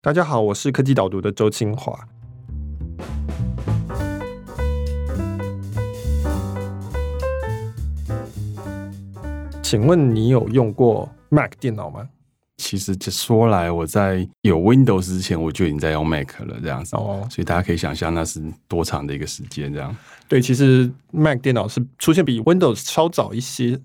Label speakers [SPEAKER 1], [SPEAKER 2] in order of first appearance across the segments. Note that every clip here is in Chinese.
[SPEAKER 1] 大家好，我是科技导读的周清华。请问你有用过 Mac 电脑吗？
[SPEAKER 2] 其实这说来，我在有 Windows 之前，我就已经在用 Mac 了，这样子。哦，所以大家可以想象，那是多长的一个时间，这样。
[SPEAKER 1] 对，其实 Mac 电脑是出现比 Windows 稍早一些。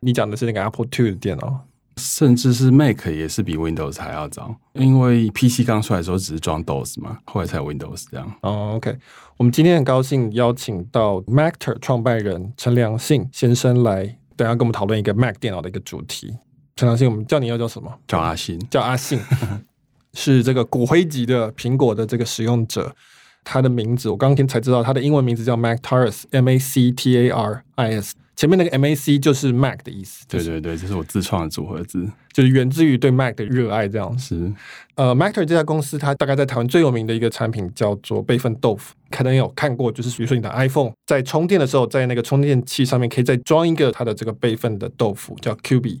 [SPEAKER 1] 你讲的是那个 Apple II 的电脑，
[SPEAKER 2] 甚至是 Mac 也是比 Windows 还要早，因为 PC 刚出来的时候只是装 DOS 嘛，后来才有 Windows 这样。
[SPEAKER 1] 哦，OK，我们今天很高兴邀请到 Macter 创办人陈良信先生来，等下跟我们讨论一个 Mac 电脑的一个主题。陈良信，我们叫你要叫什么？
[SPEAKER 2] 叫阿信，
[SPEAKER 1] 叫阿信，是这个骨灰级的苹果的这个使用者。他的名字我刚刚听才知道，他的英文名字叫 Mactaris，M A C T A R I S。前面那个 M A C 就是 Mac 的意思。
[SPEAKER 2] 对对对，这是我自创的组合字，
[SPEAKER 1] 就是源自于对 Mac 的热爱这样。
[SPEAKER 2] 是，
[SPEAKER 1] 呃，Mactor 这家公司，它大概在台湾最有名的一个产品叫做备份豆腐，可能有看过，就是比如说你的 iPhone 在充电的时候，在那个充电器上面可以再装一个它的这个备份的豆腐，叫 QB，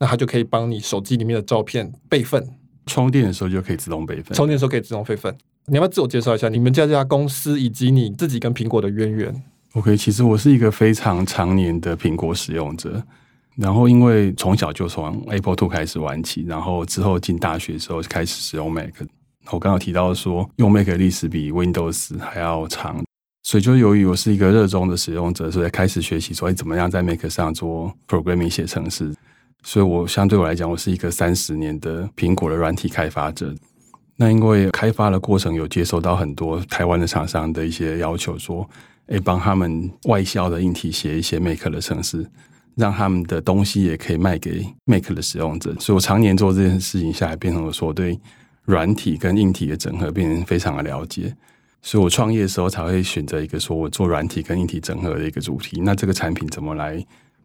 [SPEAKER 1] 那它就可以帮你手机里面的照片备份。
[SPEAKER 2] 充电的时候就可以自动备份，
[SPEAKER 1] 充电的时候可以自动备份。你要不要自我介绍一下你们家这家公司以及你自己跟苹果的渊源
[SPEAKER 2] ？OK，其实我是一个非常常年的苹果使用者，然后因为从小就从 Apple II 开始玩起，然后之后进大学的时候开始使用 Mac。我刚刚提到说用 Mac 的历史比 Windows 还要长，所以就由于我是一个热衷的使用者，所以开始学习说怎么样在 Mac 上做 programming 写程式。所以我相对我来讲，我是一个三十年的苹果的软体开发者。那因为开发的过程有接收到很多台湾的厂商的一些要求，说，诶，帮他们外销的硬体写一些 Make 的程式，让他们的东西也可以卖给 Make 的使用者。所以我常年做这件事情下来，变成了说对软体跟硬体的整合变成非常的了解。所以我创业的时候才会选择一个说我做软体跟硬体整合的一个主题。那这个产品怎么来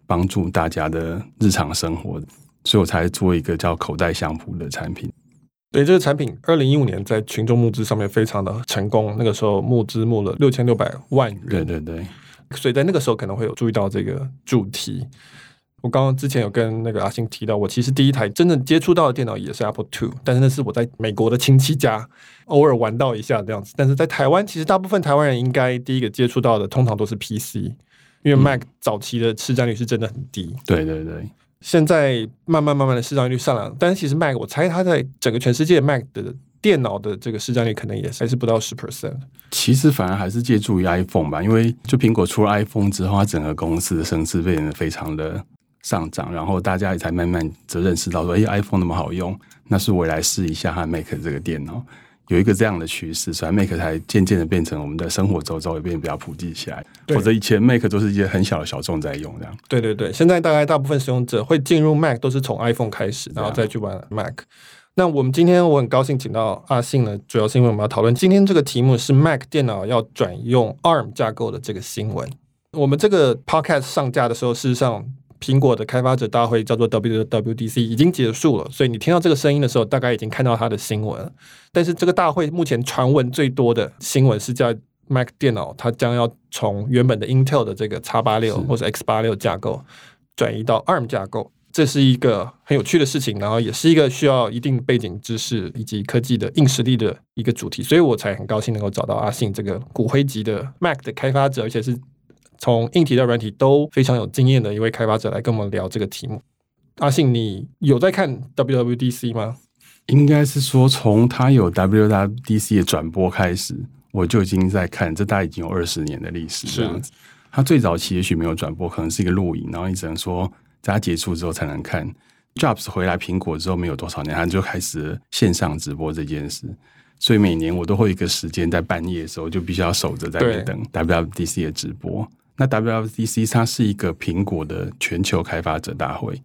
[SPEAKER 2] 帮助大家的日常生活？所以我才做一个叫口袋相簿的产品。
[SPEAKER 1] 对，这个产品，二零一五年在群众募资上面非常的成功，那个时候募资募了六千六百万元。
[SPEAKER 2] 对对对，
[SPEAKER 1] 所以在那个时候可能会有注意到这个主题。我刚刚之前有跟那个阿星提到，我其实第一台真正接触到的电脑也是 Apple Two，但是那是我在美国的亲戚家偶尔玩到一下这样子。但是在台湾，其实大部分台湾人应该第一个接触到的通常都是 PC，因为 Mac 早期的市占率是真的很低。
[SPEAKER 2] 嗯、对对对。
[SPEAKER 1] 现在慢慢慢慢的市占率上来，但是其实 Mac 我猜它在整个全世界 Mac 的电脑的这个市占率可能也还是不到十 percent。
[SPEAKER 2] 其实反而还是借助于 iPhone 吧，因为就苹果出了 iPhone 之后，它整个公司的声势变得非常的上涨，然后大家也才慢慢的认识到说，哎，iPhone 那么好用，那是我来试一下它 Mac 这个电脑。有一个这样的趋势，所以 Mac 才渐渐的变成我们的生活周遭也变得比较普及起来。否则以前 Mac 都是一些很小的小众在用这样。
[SPEAKER 1] 对对对，现在大概大部分使用者会进入 Mac 都是从 iPhone 开始，然后再去玩 Mac。那我们今天我很高兴请到阿信呢，主要是因为我们要讨论今天这个题目是 Mac 电脑要转用 ARM 架构的这个新闻。我们这个 Podcast 上架的时候，事实上。苹果的开发者大会叫做 WWDC 已经结束了，所以你听到这个声音的时候，大概已经看到它的新闻。但是这个大会目前传闻最多的新闻是在 Mac 电脑，它将要从原本的 Intel 的这个 X 八六或者 X 八六架构转移到 ARM 架构，这是一个很有趣的事情，然后也是一个需要一定背景知识以及科技的硬实力的一个主题，所以我才很高兴能够找到阿信这个骨灰级的 Mac 的开发者，而且是。从硬体到软体都非常有经验的一位开发者来跟我们聊这个题目。阿信，你有在看 WWDC 吗？
[SPEAKER 2] 应该是说，从他有 WWDC 的转播开始，我就已经在看。这大概已经有二十年的历史这样子。他最早期也许没有转播，可能是一个录影，然后你只能说在他结束之后才能看。Jobs 回来苹果之后没有多少年，他就开始线上直播这件事。所以每年我都会有一个时间在半夜的时候就必须要守着在那等 WWDC 的直播。那 WWDC 它是一个苹果的全球开发者大会，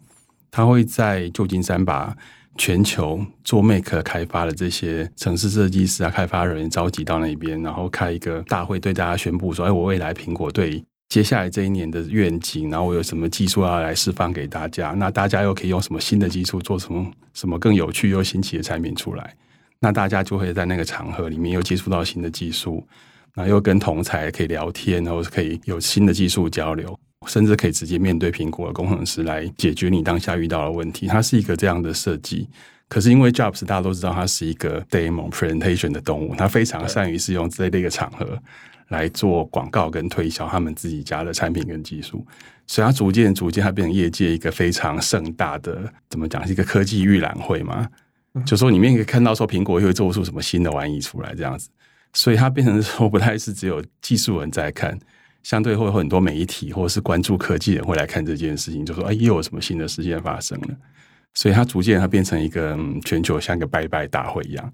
[SPEAKER 2] 它会在旧金山把全球做 Mac 开发的这些城市设计师啊、开发人员召集到那边，然后开一个大会，对大家宣布说：“哎，我未来苹果对接下来这一年的愿景，然后我有什么技术要来释放给大家？那大家又可以用什么新的技术做什么什么更有趣又新奇的产品出来？那大家就会在那个场合里面又接触到新的技术。”然后又跟同才可以聊天，然后可以有新的技术交流，甚至可以直接面对苹果的工程师来解决你当下遇到的问题。它是一个这样的设计，可是因为 Jobs 大家都知道它是一个 demo presentation 的动物，它非常善于是用这类的一个场合来做广告跟推销他们自己家的产品跟技术，所以它逐渐逐渐它变成业界一个非常盛大的怎么讲是一个科技预览会嘛，就说里面可以看到说苹果又会做出什么新的玩意出来这样子，所以它变成说不太是只有技术人在看，相对会有很多媒体或者是关注科技人会来看这件事情，就说哎又有什么新的事件发生了。所以它逐渐它变成一个、全球像一个拜拜大会一样，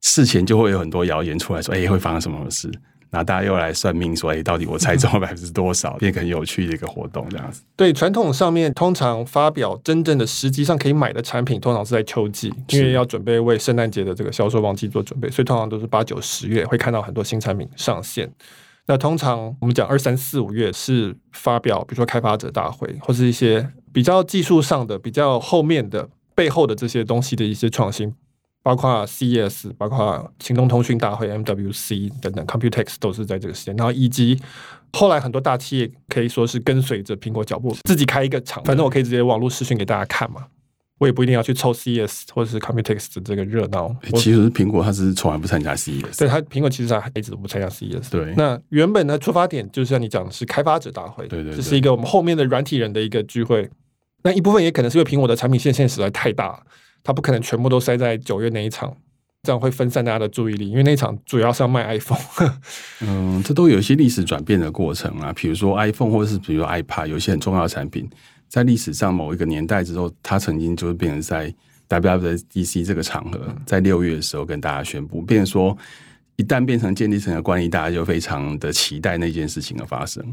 [SPEAKER 2] 事前就会有很多谣言出来说，哎，会发生什么事？然后大家又来算命说，哎，到底我猜中了 百分之多少？变个很有趣的一个活动这样子。
[SPEAKER 1] 对，传统上面通常发表真正的实际上可以买的产品，通常是在秋季，因为要准备为圣诞节的这个销售旺季做准备，所以通常都是八九十月会看到很多新产品上线。那通常我们讲二三四五月是发表，比如说开发者大会或是一些。比较技术上的、比较后面的、背后的这些东西的一些创新，包括 CES，包括行动通讯大会 MWC 等等，Computex 都是在这个时间。然后以及后来很多大企业可以说是跟随着苹果脚步，自己开一个厂，反正我可以直接网络视讯给大家看嘛，我也不一定要去凑 CES 或者是 Computex 的这个热闹。
[SPEAKER 2] 其实苹果它是从来不参加 CES，
[SPEAKER 1] 对，它苹果其实它一直都不参加 CES。
[SPEAKER 2] 对，
[SPEAKER 1] 那原本的出发点就是像你讲的是开发者大会，
[SPEAKER 2] 对对，
[SPEAKER 1] 这是一个我们后面的软体人的一个聚会。那一部分也可能是因为苹果的产品线现在实在太大，它不可能全部都塞在九月那一场，这样会分散大家的注意力。因为那一场主要是要卖 iPhone。
[SPEAKER 2] 嗯，这都有一些历史转变的过程啊，比如说 iPhone 或者是比如说 iPad，有一些很重要的产品，在历史上某一个年代之后，它曾经就是变成在 WWDC 这个场合，在六月的时候跟大家宣布，变成说一旦变成建立成的惯例，大家就非常的期待那件事情的发生。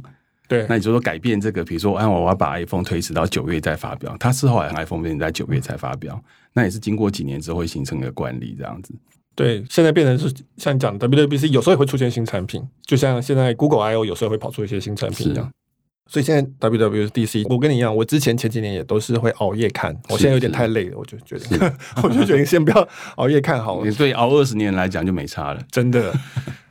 [SPEAKER 1] 对，
[SPEAKER 2] 那你就说改变这个，比如说，哎我我要把 iPhone 推迟到九月再发表，它是后来 iPhone 变成在九月才发表，那也是经过几年之后会形成一个惯例这样子。
[SPEAKER 1] 对，现在变成是像你讲的 WWDC，有时候也会出现新产品，就像现在 Google I/O 有时候会跑出一些新产品一样。所以现在 WWDC，我跟你一样，我之前前几年也都是会熬夜看，我现在有点太累了，我就觉得，我就决定先不要熬夜看好了。
[SPEAKER 2] 你对熬二十年来讲就没差了，
[SPEAKER 1] 真的。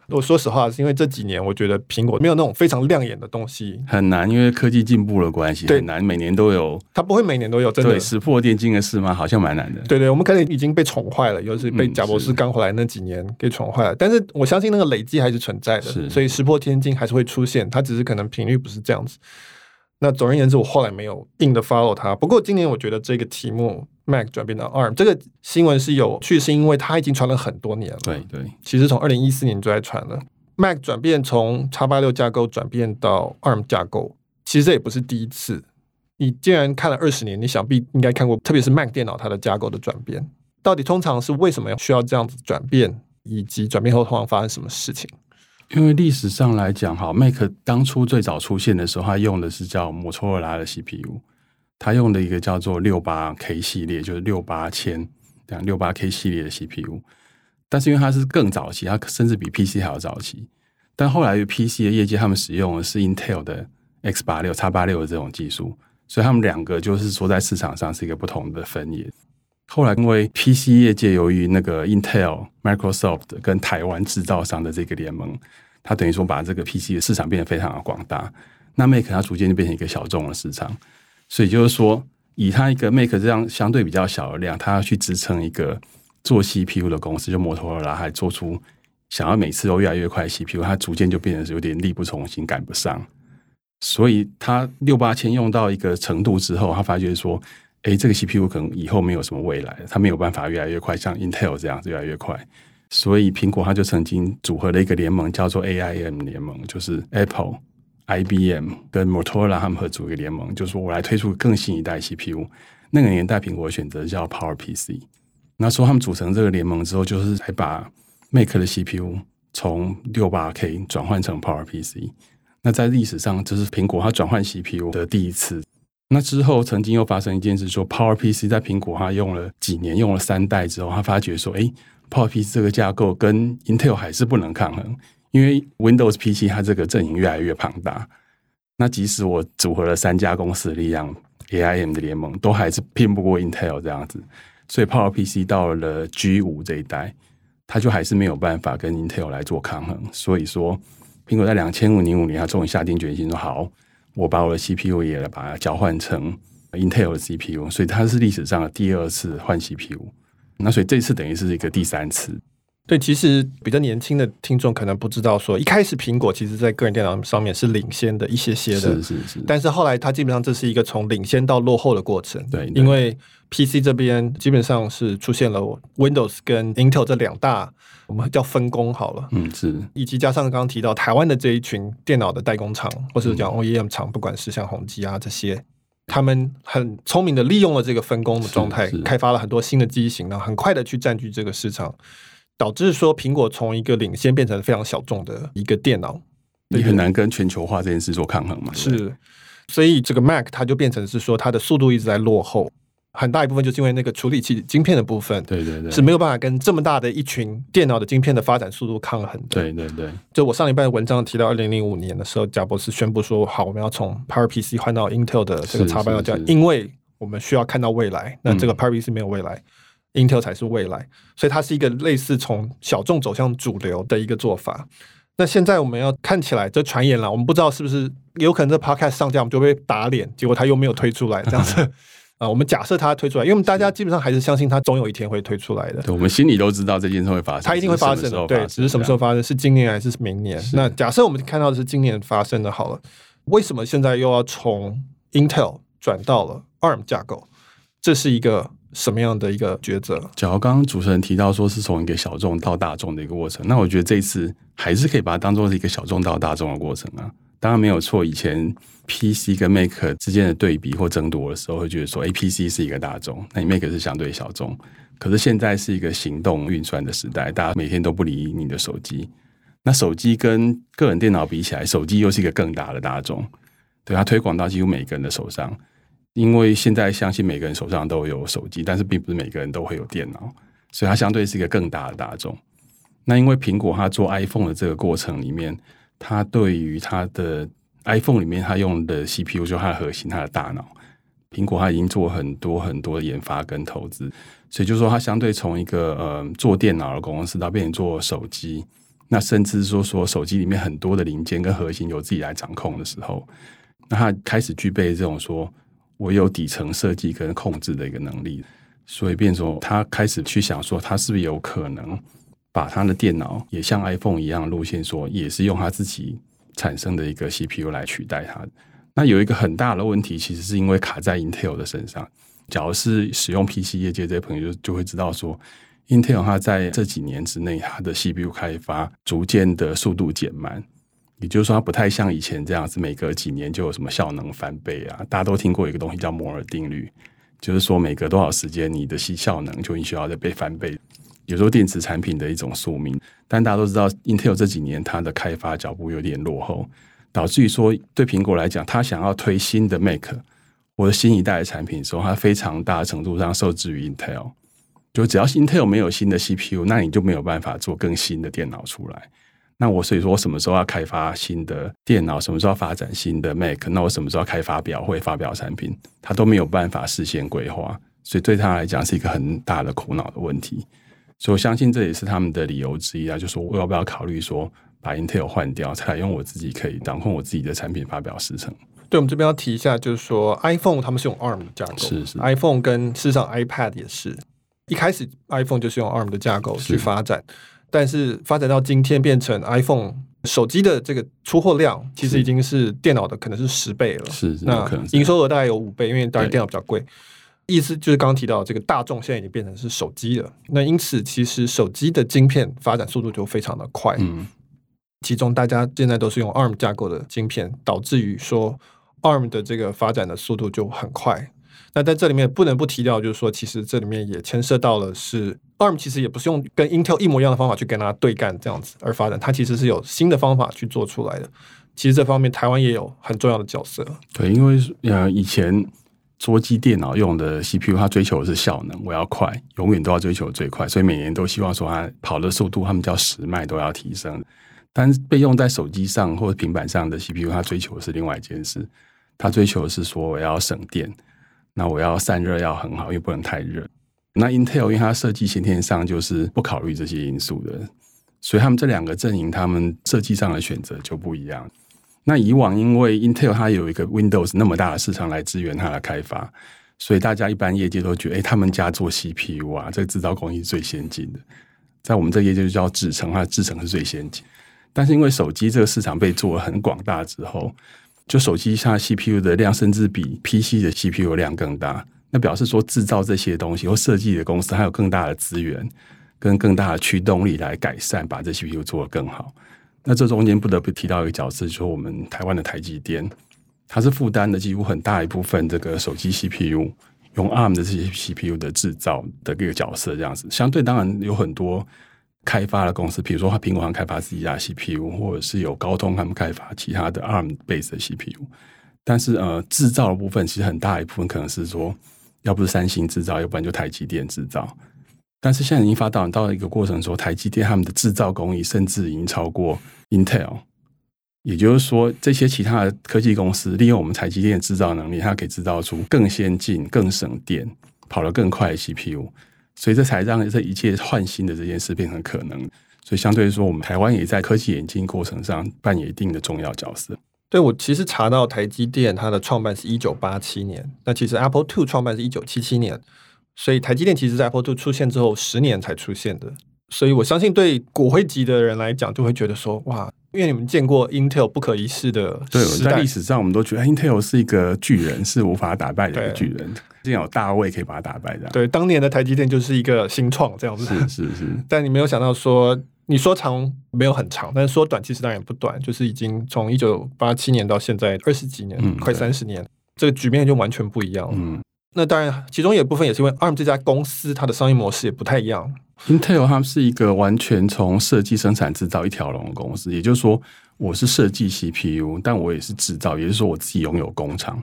[SPEAKER 1] 我说实话，是因为这几年我觉得苹果没有那种非常亮眼的东西，
[SPEAKER 2] 很难，因为科技进步的关系，很难每年都有。
[SPEAKER 1] 它不会每年都有，真的。
[SPEAKER 2] 对，石破天惊的事吗？好像蛮难的。
[SPEAKER 1] 对对，我们可能已经被宠坏了，尤其是被贾博士刚回来那几年给宠坏了。嗯、但是我相信那个累积还是存在的，是所以石破天惊还是会出现，它只是可能频率不是这样子。那总而言之，我后来没有硬的 follow 它。不过今年我觉得这个题目。Mac 转变到 ARM 这个新闻是有趣，是因为它已经传了很多年了。
[SPEAKER 2] 对对，
[SPEAKER 1] 其实从二零一四年就在传了。Mac 转变从 X 八六架构转变到 ARM 架构，其实这也不是第一次。你既然看了二十年，你想必应该看过，特别是 Mac 电脑它的架构的转变，到底通常是为什么要需要这样子转变，以及转变后通常发生什么事情？
[SPEAKER 2] 因为历史上来讲，哈，Mac 当初最早出现的时候，它用的是叫摩托罗拉的 CPU。它用的一个叫做六八 K 系列，就是六八千这样六八 K 系列的 CPU，但是因为它是更早期，它甚至比 PC 还要早期。但后来 PC 的业界，他们使用的是 Intel 的 X 八六、X 八六的这种技术，所以他们两个就是说在市场上是一个不同的分野。后来因为 PC 业界由于那个 Intel、Microsoft 跟台湾制造商的这个联盟，它等于说把这个 PC 的市场变得非常的广大。那 Mac 它逐渐就变成一个小众的市场。所以就是说，以它一个 Mac 这样相对比较小的量，它要去支撑一个做 CPU 的公司，就摩托罗拉，还做出想要每次都越来越快 CPU，它逐渐就变得有点力不从心，赶不上。所以它六八千用到一个程度之后，他发觉说，哎，这个 CPU 可能以后没有什么未来，它没有办法越来越快，像 Intel 这样子越来越快。所以苹果它就曾经组合了一个联盟，叫做 AIM 联盟，就是 Apple。IBM 跟 Motorola 他们合组一个联盟，就是说我来推出更新一代 CPU。那个年代，苹果选择叫 PowerPC。那时候他们组成这个联盟之后，就是还把 Mac 的 CPU 从六八 K 转换成 PowerPC。那在历史上，这是苹果它转换 CPU 的第一次。那之后，曾经又发生一件事，说 PowerPC 在苹果它用了几年，用了三代之后，他发觉说，哎，PowerPC 这个架构跟 Intel 还是不能抗衡。因为 Windows PC 它这个阵营越来越庞大，那即使我组合了三家公司的力量，AIM 的联盟都还是拼不过 Intel 这样子，所以 PowerPC 到了 G 五这一代，它就还是没有办法跟 Intel 来做抗衡。所以说，苹果在两千五零五年，它终于下定决心说：“好，我把我的 CPU 也把它交换成 Intel 的 CPU。”所以它是历史上的第二次换 CPU。那所以这次等于是一个第三次。
[SPEAKER 1] 对，其实比较年轻的听众可能不知道说，说一开始苹果其实在个人电脑上面是领先的一些些的，
[SPEAKER 2] 是是是。
[SPEAKER 1] 但是后来它基本上这是一个从领先到落后的过程。
[SPEAKER 2] 对，
[SPEAKER 1] 因为 PC 这边基本上是出现了 Windows 跟 Intel 这两大，我们叫分工好了。
[SPEAKER 2] 嗯，是。
[SPEAKER 1] 以及加上刚刚提到台湾的这一群电脑的代工厂，或是讲 OEM 厂，不管是像宏基啊这些，他们很聪明的利用了这个分工的状态，开发了很多新的机型，然后很快的去占据这个市场。导致说苹果从一个领先变成非常小众的一个电脑，
[SPEAKER 2] 你很难跟全球化这件事做抗衡嘛？
[SPEAKER 1] 是，所以这个 Mac 它就变成是说它的速度一直在落后，很大一部分就是因为那个处理器晶片的部分，
[SPEAKER 2] 对对对，
[SPEAKER 1] 是没有办法跟这么大的一群电脑的晶片的发展速度抗衡的。
[SPEAKER 2] 对对对，
[SPEAKER 1] 就我上一半的文章提到，二零零五年的时候，贾博士宣布说，好，我们要从 PowerPC 换到 Intel 的这个 X86，因为我们需要看到未来，那这个 PowerPC 没有未来。嗯 Intel 才是未来，所以它是一个类似从小众走向主流的一个做法。那现在我们要看起来，这传言了，我们不知道是不是有可能这 Podcast 上架，我们就被打脸。结果它又没有推出来，这样子 啊？我们假设它推出来，因为我们大家基本上还是相信它总有一天会推出来的。
[SPEAKER 2] 对，我们心里都知道这件事会发生，
[SPEAKER 1] 它一定会发生的。对，只是什么时候发生，是今年还是明年？那假设我们看到的是今年发生的，好了，为什么现在又要从 Intel 转到了 ARM 架构？这是一个。什么样的一个抉择？
[SPEAKER 2] 假如刚刚主持人提到说是从一个小众到大众的一个过程，那我觉得这一次还是可以把它当做是一个小众到大众的过程啊。当然没有错，以前 PC 跟 Mac 之间的对比或争夺的时候，会觉得说，哎，PC 是一个大众，那你 Mac 是相对小众。可是现在是一个行动运算的时代，大家每天都不离你的手机。那手机跟个人电脑比起来，手机又是一个更大的大众，对，它推广到几乎每个人的手上。因为现在相信每个人手上都有手机，但是并不是每个人都会有电脑，所以它相对是一个更大的大众。那因为苹果它做 iPhone 的这个过程里面，它对于它的 iPhone 里面它用的 CPU 就是它的核心，它的大脑，苹果它已经做很多很多的研发跟投资，所以就是说它相对从一个呃做电脑的公司到变成做手机，那甚至说说手机里面很多的零件跟核心由自己来掌控的时候，那它开始具备这种说。我有底层设计跟控制的一个能力，所以变成说他开始去想说，他是不是有可能把他的电脑也像 iPhone 一样路线，说也是用他自己产生的一个 CPU 来取代它。那有一个很大的问题，其实是因为卡在 Intel 的身上。假如是使用 PC 业界这些朋友就就会知道说，Intel 它在这几年之内，它的 CPU 开发逐渐的速度减慢。也就是说，它不太像以前这样子，每隔几年就有什么效能翻倍啊。大家都听过一个东西叫摩尔定律，就是说每隔多少时间，你的效能就需要再被翻倍。有时候电子产品的一种宿命，但大家都知道，Intel 这几年它的开发脚步有点落后，导致于说对苹果来讲，它想要推新的 Mac 或者新一代的产品的时候，它非常大程度上受制于 Intel。就只要 Intel 没有新的 CPU，那你就没有办法做更新的电脑出来。那我所以说，我什么时候要开发新的电脑？什么时候要发展新的 Mac？那我什么时候要开发表会发表产品？他都没有办法事先规划，所以对他来讲是一个很大的苦恼的问题。所以我相信这也是他们的理由之一啊，就是说我要不要考虑说把 Intel 换掉，采用我自己可以掌控我自己的产品发表时程。
[SPEAKER 1] 对，我们这边要提一下，就是说 iPhone 他们是用 ARM 的架构，
[SPEAKER 2] 是是
[SPEAKER 1] iPhone 跟事实上 iPad 也是一开始 iPhone 就是用 ARM 的架构去发展。但是发展到今天，变成 iPhone 手机的这个出货量，其实已经是电脑的可能是十倍了。
[SPEAKER 2] 是，
[SPEAKER 1] 那营收额大概有五倍，因为当然电脑比较贵。意思就是刚刚提到这个大众现在已经变成是手机了。那因此，其实手机的晶片发展速度就非常的快。嗯，其中大家现在都是用 ARM 架构的晶片，导致于说 ARM 的这个发展的速度就很快。那在这里面不能不提到，就是说，其实这里面也牵涉到了是 ARM，其实也不是用跟 Intel 一模一样的方法去跟它对干这样子而发展，它其实是有新的方法去做出来的。其实这方面台湾也有很重要的角色。
[SPEAKER 2] 对，因为呃以前桌机电脑用的 CPU，它追求的是效能，我要快，永远都要追求最快，所以每年都希望说它跑的速度，他们叫时脉都要提升。但是被用在手机上或者平板上的 CPU，它追求的是另外一件事，它追求的是说我要省电。那我要散热要很好，又不能太热。那 Intel 因为它设计先天上就是不考虑这些因素的，所以他们这两个阵营，他们设计上的选择就不一样。那以往因为 Intel 它有一个 Windows 那么大的市场来支援它的开发，所以大家一般业界都觉得，哎，他们家做 CPU 啊，这个制造工艺是最先进的。在我们这业界就叫制程，它的制程是最先进。但是因为手机这个市场被做了很广大之后，就手机下 CPU 的量甚至比 PC 的 CPU 量更大，那表示说制造这些东西或设计的公司还有更大的资源跟更大的驱动力来改善，把这 CPU 做得更好。那这中间不得不提到一个角色，就是我们台湾的台积电。它是负担的几乎很大一部分这个手机 CPU 用 ARM 的这些 CPU 的制造的一个角色，这样子。相对当然有很多开发的公司，比如说它苹果上开发自己家 CPU，或者是有高通他们开发其他的 ARM base 的 CPU。但是呃，制造的部分其实很大一部分可能是说，要不是三星制造，要不然就台积电制造。但是现在已经发展到了一个过程，说台积电他们的制造工艺甚至已经超过 Intel。也就是说，这些其他的科技公司利用我们台积电的制造能力，它可以制造出更先进、更省电、跑得更快的 CPU，所以这才让这一切换新的这件事变成可能。所以相对来说，我们台湾也在科技演进过程上扮演一定的重要角色。
[SPEAKER 1] 对，我其实查到台积电它的创办是一九八七年，那其实 Apple II 创办是一九七七年，所以台积电其实在 Apple II 出现之后十年才出现的。所以我相信，对骨灰级的人来讲，就会觉得说，哇。因为你们见过 Intel 不可一世的，
[SPEAKER 2] 对，在历史上我们都觉得 Intel 是一个巨人，是无法打败的一个巨人。竟然有大卫可以把它打败的。
[SPEAKER 1] 对，当年的台积电就是一个新创这样子。
[SPEAKER 2] 是 是是。
[SPEAKER 1] 但你没有想到说，你说长没有很长，但是说短其实当然也不短，就是已经从一九八七年到现在二十几年，嗯、快三十年，这个局面就完全不一样了。嗯。那当然，其中有一部分也是因为 ARM 这家公司它的商业模式也不太一样。
[SPEAKER 2] Intel 他们是一个完全从设计、生产、制造一条龙的公司，也就是说，我是设计 CPU，但我也是制造，也就是说，我自己拥有工厂。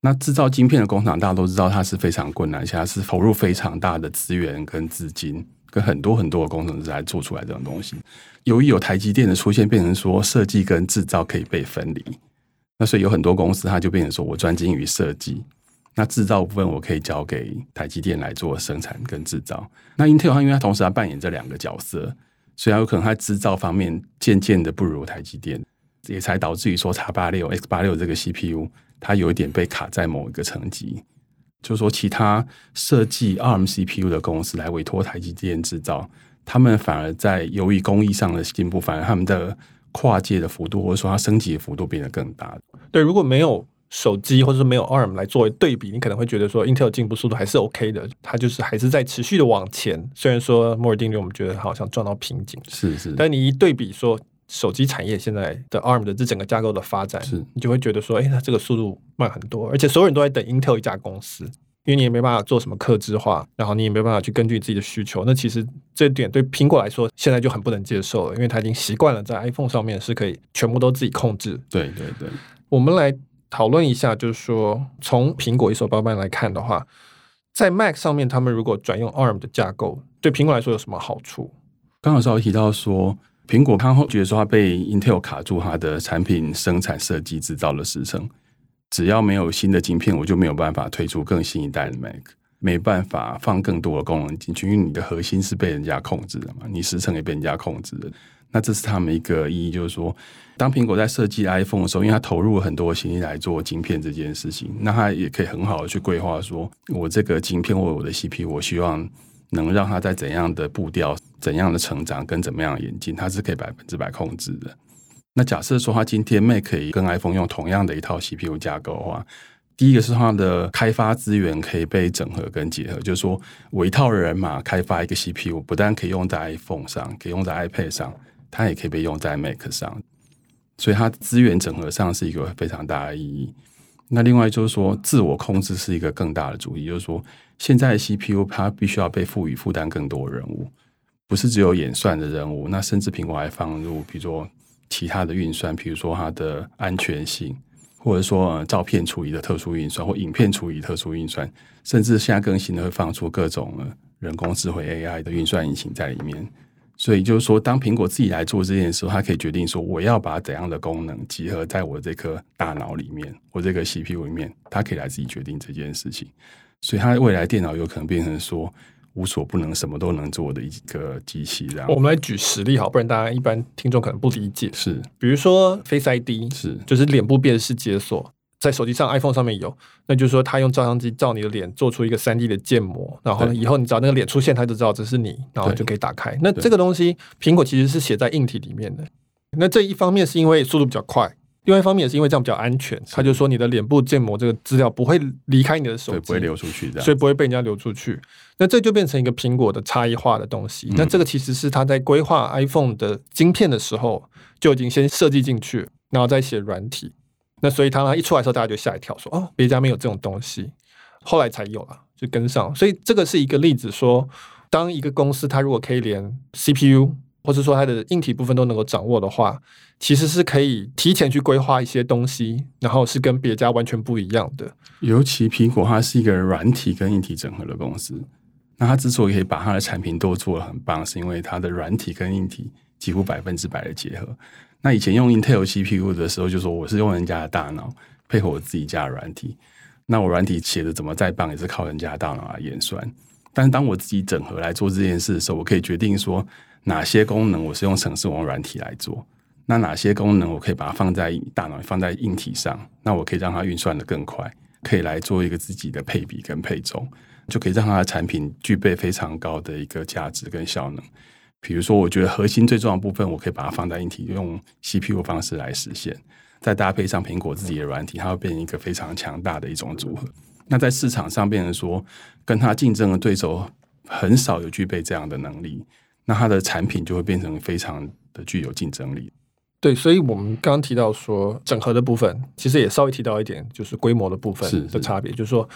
[SPEAKER 2] 那制造晶片的工厂，大家都知道它是非常困难，而且它是投入非常大的资源跟资金，跟很多很多的工程师来做出来这种东西。由于有台积电的出现，变成说设计跟制造可以被分离，那所以有很多公司，它就变成说我专精于设计。那制造部分我可以交给台积电来做生产跟制造。那 Intel 它因为它同时要扮演这两个角色，所以它有可能它制造方面渐渐的不如台积电，也才导致于说 X 八六 X 八六这个 CPU 它有一点被卡在某一个层级，就是说其他设计 ARM CPU 的公司来委托台积电制造，他们反而在由于工艺上的进步，反而他们的跨界的幅度或者说它升级的幅度变得更大。
[SPEAKER 1] 对，如果没有。手机或者是没有 ARM 来作为对比，你可能会觉得说 Intel 进步速度还是 OK 的，它就是还是在持续的往前。虽然说摩尔定律我们觉得好像撞到瓶颈，
[SPEAKER 2] 是是，
[SPEAKER 1] 但你一对比说手机产业现在的 ARM 的这整个架构的发展，是你就会觉得说，哎，它这个速度慢很多，而且所有人都在等 Intel 一家公司，因为你也没办法做什么客制化，然后你也没办法去根据自己的需求。那其实这点对苹果来说现在就很不能接受了，因为它已经习惯了在 iPhone 上面是可以全部都自己控制。
[SPEAKER 2] 对对对，
[SPEAKER 1] 我们来。讨论一下，就是说，从苹果一手包办来看的话，在 Mac 上面，他们如果转用 ARM 的架构，对苹果来说有什么好处？
[SPEAKER 2] 刚好稍微提到说，苹果他会觉得说，他被 Intel 卡住他的产品生产、设计、制造的时程，只要没有新的晶片，我就没有办法推出更新一代的 Mac，没办法放更多的功能进去，因为你的核心是被人家控制的嘛，你时程也被人家控制的。那这是他们一个意义，就是说，当苹果在设计 iPhone 的时候，因为它投入了很多心力来做晶片这件事情，那它也可以很好的去规划，说我这个晶片或我的 CPU，我希望能让它在怎样的步调、怎样的成长跟怎么样的演进，它是可以百分之百控制的。那假设说，它今天 Mac 可以跟 iPhone 用同样的一套 CPU 架构的话，第一个是它的开发资源可以被整合跟结合，就是说我一套人马开发一个 CPU，不但可以用在 iPhone 上，可以用在 iPad 上。它也可以被用在 Mac 上，所以它资源整合上是一个非常大的意义。那另外就是说，自我控制是一个更大的主意，就是说，现在的 CPU 它必须要被赋予负担更多的任务，不是只有演算的任务。那甚至苹果还放入，比如说其他的运算，比如说它的安全性，或者说、呃、照片处理的特殊运算，或影片处理特殊运算，甚至现在更新的会放出各种、人工智慧 AI 的运算引擎在里面。所以就是说，当苹果自己来做这件事它可以决定说，我要把怎样的功能集合在我这颗大脑里面，我这个 CPU 里面，它可以来自己决定这件事情。所以，它未来电脑有可能变成说无所不能、什么都能做的一个机器。然后，
[SPEAKER 1] 我们来举实例好，不然大家一般听众可能不理解。
[SPEAKER 2] 是，
[SPEAKER 1] 比如说 Face ID，
[SPEAKER 2] 是，
[SPEAKER 1] 就是脸部辨识解锁。在手机上 iPhone 上面有，那就是说他用照相机照你的脸做出一个三 D 的建模，然后呢，以后你只要那个脸出现，他就知道这是你，然后就可以打开。那这个东西，苹果其实是写在硬体里面的。那这一方面是因为速度比较快。另外一方面也是因为这样比较安全，他就说你的脸部建模这个资料不会离开你的手机，
[SPEAKER 2] 不会流出去，
[SPEAKER 1] 所以不会被人家流出去。那这就变成一个苹果的差异化的东西。那这个其实是他在规划 iPhone 的晶片的时候就已经先设计进去，然后再写软体。那所以他一出来的时候，大家就吓一跳，说哦，别家没有这种东西，后来才有了，就跟上。所以这个是一个例子，说当一个公司它如果可以连 CPU。或者说它的硬体部分都能够掌握的话，其实是可以提前去规划一些东西，然后是跟别家完全不一样的。
[SPEAKER 2] 尤其苹果它是一个软体跟硬体整合的公司，那它之所以可以把它的产品都做得很棒，是因为它的软体跟硬体几乎百分之百的结合。那以前用 Intel CPU 的时候，就说我是用人家的大脑配合我自己家的软体，那我软体写的怎么再棒，也是靠人家的大脑来演算。但是当我自己整合来做这件事的时候，我可以决定说。哪些功能我是用程式网软体来做？那哪些功能我可以把它放在大脑、放在硬体上？那我可以让它运算得更快，可以来做一个自己的配比跟配重，就可以让它的产品具备非常高的一个价值跟效能。比如说，我觉得核心最重要的部分，我可以把它放在一体，用 CPU 方式来实现，再搭配上苹果自己的软体，它会变成一个非常强大的一种组合。那在市场上变成说，跟它竞争的对手很少有具备这样的能力。那它的产品就会变成非常的具有竞争力。
[SPEAKER 1] 对，所以我们刚刚提到说整合的部分，其实也稍微提到一点，就是规模的部分的差别，是是就是说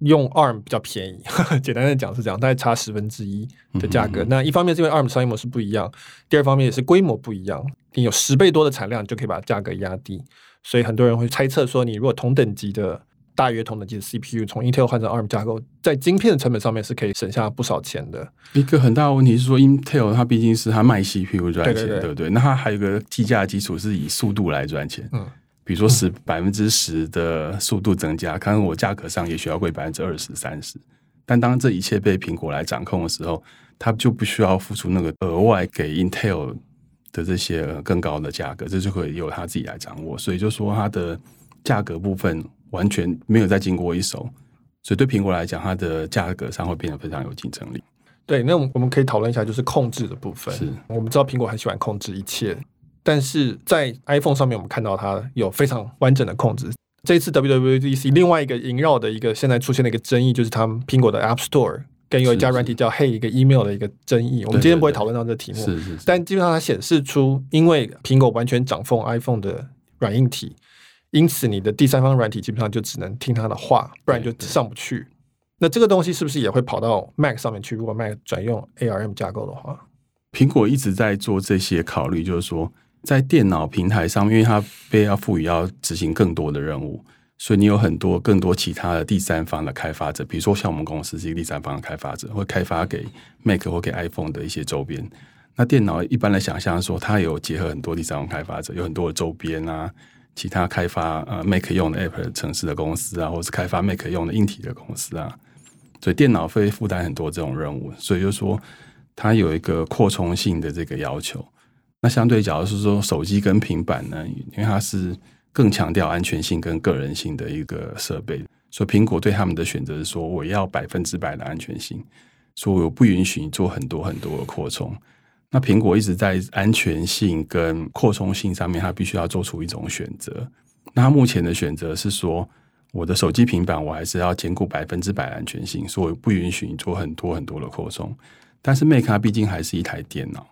[SPEAKER 1] 用 ARM 比较便宜，呵呵简单的讲是这样，大概差十分之一的价格。嗯哼嗯。那一方面是因为 ARM 商业模式不一样，第二方面也是规模不一样，你有十倍多的产量，就可以把价格压低。所以很多人会猜测说，你如果同等级的。大约同等级的 CPU 从 Intel 换成 ARM 架构，在晶片的成本上面是可以省下不少钱的。
[SPEAKER 2] 一个很大的问题是说，Intel 它毕竟是它卖 CPU 赚钱，对，对，对，对不对？那它还有个计价基础是以速度来赚钱。嗯，比如说十百分之十的速度增加，可能我价格上也需要贵百分之二十、三十。但当这一切被苹果来掌控的时候，它就不需要付出那个额外给 Intel 的这些更高的价格，这就可以由它自己来掌握。所以就说它的价格部分。完全没有再经过一手，所以对苹果来讲，它的价格上会变得非常有竞争力。
[SPEAKER 1] 对，那我们可以讨论一下，就是控制的部分。是我们知道苹果很喜欢控制一切，但是在 iPhone 上面，我们看到它有非常完整的控制。这一次 WWDC 另外一个萦绕的一个现在出现的一个争议，就是他们苹果的 App Store 跟有一家软体叫 Hey 一个 email 的一个争议。我们今天不会讨论到这个题目，是是。但基本上它显示出，因为苹果完全掌控 iPhone 的软硬体。因此，你的第三方软体基本上就只能听他的话，不然就上不去。那这个东西是不是也会跑到 Mac 上面去？如果 Mac 转用 ARM 架构的话，
[SPEAKER 2] 苹果一直在做这些考虑，就是说，在电脑平台上，因为它被要赋予要执行更多的任务，所以你有很多更多其他的第三方的开发者，比如说像我们公司是一个第三方的开发者，会开发给 Mac 或给 iPhone 的一些周边。那电脑一般来想象说，它有结合很多第三方开发者，有很多的周边啊。其他开发呃 Mac 用的 App 城市的公司啊，或是开发 Mac 用的硬体的公司啊，所以电脑会负担很多这种任务，所以就说它有一个扩充性的这个要求。那相对，假如是说手机跟平板呢，因为它是更强调安全性跟个人性的一个设备，所以苹果对他们的选择是说，我要百分之百的安全性，所以我不允许你做很多很多的扩充。那苹果一直在安全性跟扩充性上面，它必须要做出一种选择。那它目前的选择是说，我的手机、平板我还是要兼顾百分之百安全性，所以我不允许你做很多很多的扩充。但是 Mac 它毕竟还是一台电脑，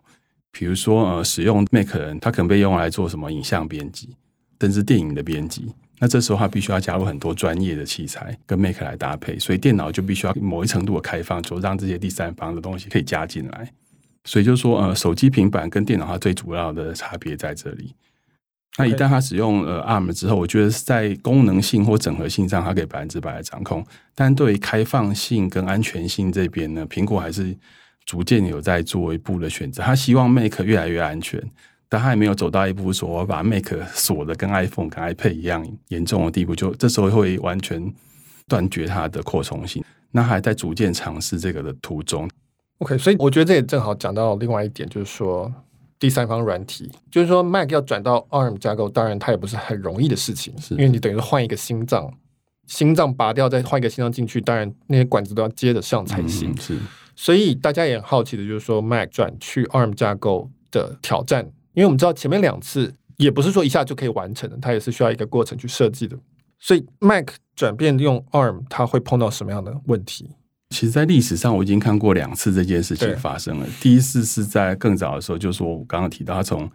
[SPEAKER 2] 比如说呃，使用 Mac 的人，它可能被用来做什么影像编辑，甚至电影的编辑。那这时候它必须要加入很多专业的器材跟 Mac 来搭配，所以电脑就必须要某一程度的开放，就让这些第三方的东西可以加进来。所以就是说，呃，手机、平板跟电脑它最主要的差别在这里。那一旦它使用呃 ARM 之后，我觉得在功能性或整合性上，它可以百分之百的掌控。但对于开放性跟安全性这边呢，苹果还是逐渐有在做一步的选择。他希望 Mac 越来越安全，但他也没有走到一步说我把 Mac 锁的跟 iPhone 跟 iPad 一样严重的地步，就这时候会完全断绝它的扩充性。那还在逐渐尝试这个的途中。
[SPEAKER 1] OK，所以我觉得这也正好讲到另外一点，就是说第三方软体，就是说 Mac 要转到 ARM 架构，当然它也不是很容易的事情，是因为你等于是换一个心脏，心脏拔掉再换一个心脏进去，当然那些管子都要接得上才行。
[SPEAKER 2] 嗯、是，
[SPEAKER 1] 所以大家也很好奇的就是说 Mac 转去 ARM 架构的挑战，因为我们知道前面两次也不是说一下就可以完成的，它也是需要一个过程去设计的。所以 Mac 转变用 ARM，它会碰到什么样的问题？
[SPEAKER 2] 其实，在历史上我已经看过两次这件事情发生了。第一次是在更早的时候，就是我刚刚提到，他从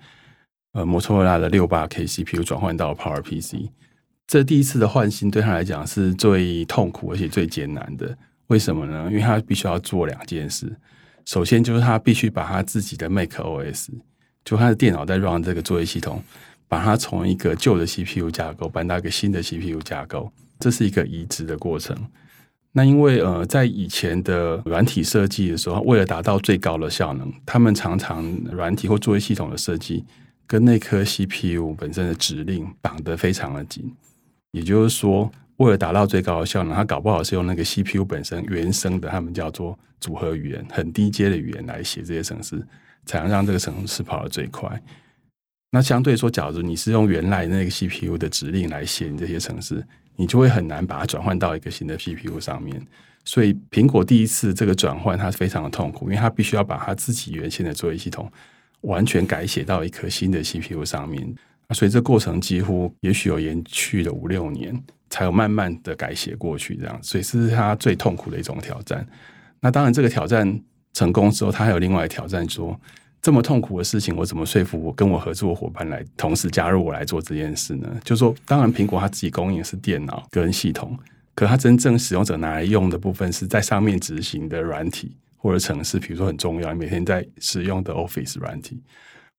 [SPEAKER 2] 呃摩托罗拉的六八 K CPU 转换到 Power PC，这第一次的换新对他来讲是最痛苦而且最艰难的。为什么呢？因为他必须要做两件事。首先就是他必须把他自己的 Mac OS，就他的电脑在 run 这个作业系统，把它从一个旧的 CPU 架构搬到一个新的 CPU 架构，这是一个移植的过程。那因为呃，在以前的软体设计的时候，为了达到最高的效能，他们常常软体或作业系统的设计跟那颗 CPU 本身的指令绑得非常的紧。也就是说，为了达到最高的效能，它搞不好是用那个 CPU 本身原生的，他们叫做组合语言，很低阶的语言来写这些程式，才能让这个程式跑得最快。那相对说，假如你是用原来那个 CPU 的指令来写你这些程式。你就会很难把它转换到一个新的 CPU 上面，所以苹果第一次这个转换它非常的痛苦，因为它必须要把它自己原先的作业系统完全改写到一颗新的 CPU 上面，所以这过程几乎也许有延续了五六年，才有慢慢的改写过去这样，所以这是他最痛苦的一种挑战。那当然，这个挑战成功之后，他还有另外一挑战说。这么痛苦的事情，我怎么说服我跟我合作伙伴来同时加入我来做这件事呢？就说，当然苹果它自己供应的是电脑跟系统，可它真正使用者拿来用的部分是在上面执行的软体或者程式，比如说很重要，每天在使用的 Office 软体，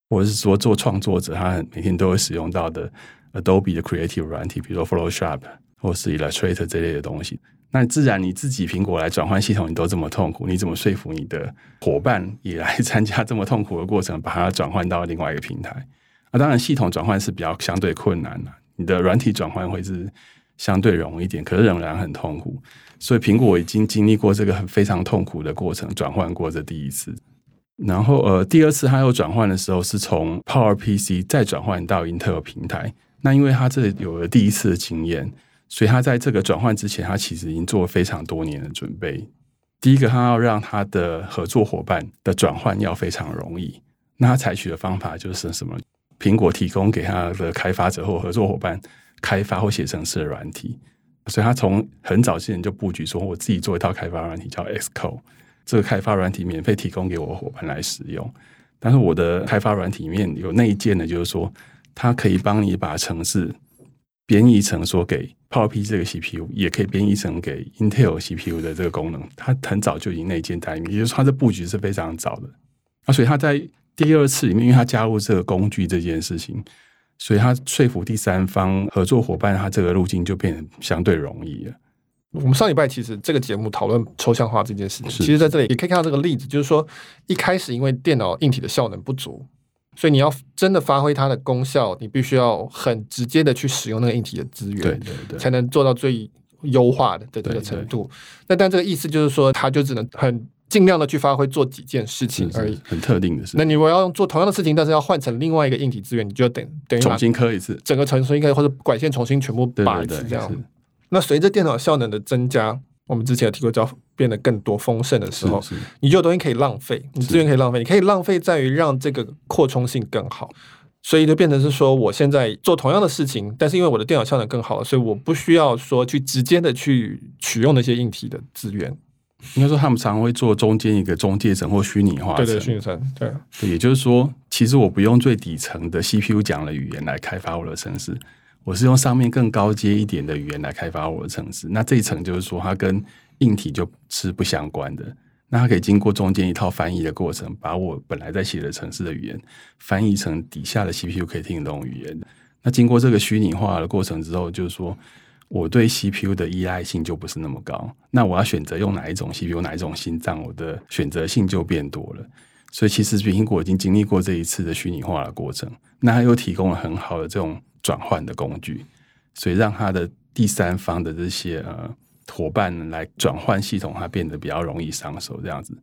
[SPEAKER 2] 或者是说做创作者他每天都会使用到的 Adobe 的 Creative 软体，比如说 Photoshop 或是 Illustrator 这类的东西。那自然你自己苹果来转换系统，你都这么痛苦，你怎么说服你的伙伴也来参加这么痛苦的过程，把它转换到另外一个平台？那，当然系统转换是比较相对困难的，你的软体转换会是相对容易一点，可是仍然很痛苦。所以苹果已经经历过这个很非常痛苦的过程，转换过这第一次。然后呃，第二次它又转换的时候，是从 PowerPC 再转换到 Intel 平台。那因为它这有了第一次的经验。所以他在这个转换之前，他其实已经做了非常多年的准备。第一个，他要让他的合作伙伴的转换要非常容易。那他采取的方法就是什么？苹果提供给他的开发者或合作伙伴开发或写程式的软体。所以他从很早之前就布局说，我自己做一套开发软体叫 Xcode，这个开发软体免费提供给我伙伴来使用。但是我的开发软体里面有内建的，就是说它可以帮你把程式编译成说给 PowerPC 这个 CPU 也可以编译成给 Intel CPU 的这个功能，它很早就已经内建在里面，也就是说它的布局是非常早的。啊，所以他在第二次里面，因为他加入这个工具这件事情，所以他说服第三方合作伙伴，他这个路径就变得相对容易了。
[SPEAKER 1] 我们上礼拜其实这个节目讨论抽象化这件事情，其实在这里也可以看到这个例子，就是说一开始因为电脑硬体的效能不足。所以你要真的发挥它的功效，你必须要很直接的去使用那个硬体的资源，
[SPEAKER 2] 对对对，
[SPEAKER 1] 才能做到最优化的的这个程度。那但这个意思就是说，它就只能很尽量的去发挥做几件事情而已，
[SPEAKER 2] 很特定的事。
[SPEAKER 1] 那你如果要用做同样的事情，但是要换成另外一个硬体资源，你就要等等于
[SPEAKER 2] 重新刻一次，
[SPEAKER 1] 整个重新刻或者管线重新全部拔一次这样。那随着电脑效能的增加。我们之前有提过，叫变得更多丰盛的时候，你就有东西可以浪费，你资源可以浪费，你可以浪费在于让这个扩充性更好，所以就变成是说，我现在做同样的事情，但是因为我的电脑效能更好了，所以我不需要说去直接的去取用那些硬体的资源。
[SPEAKER 2] 应该说，他们常常会做中间一个中介层或虚拟化层，
[SPEAKER 1] 对对，虚拟层，对。
[SPEAKER 2] 也就是说，其实我不用最底层的 CPU 讲的语言来开发我的城市。我是用上面更高阶一点的语言来开发我的城市，那这一层就是说它跟硬体就是不相关的，那它可以经过中间一套翻译的过程，把我本来在写的城市的语言翻译成底下的 CPU 可以听懂语言。那经过这个虚拟化的过程之后，就是说我对 CPU 的依赖性就不是那么高。那我要选择用哪一种 CPU，哪一种心脏，我的选择性就变多了。所以其实苹果已经经历过这一次的虚拟化的过程，那它又提供了很好的这种。转换的工具，所以让它的第三方的这些呃伙伴来转换系统，它变得比较容易上手。这样子，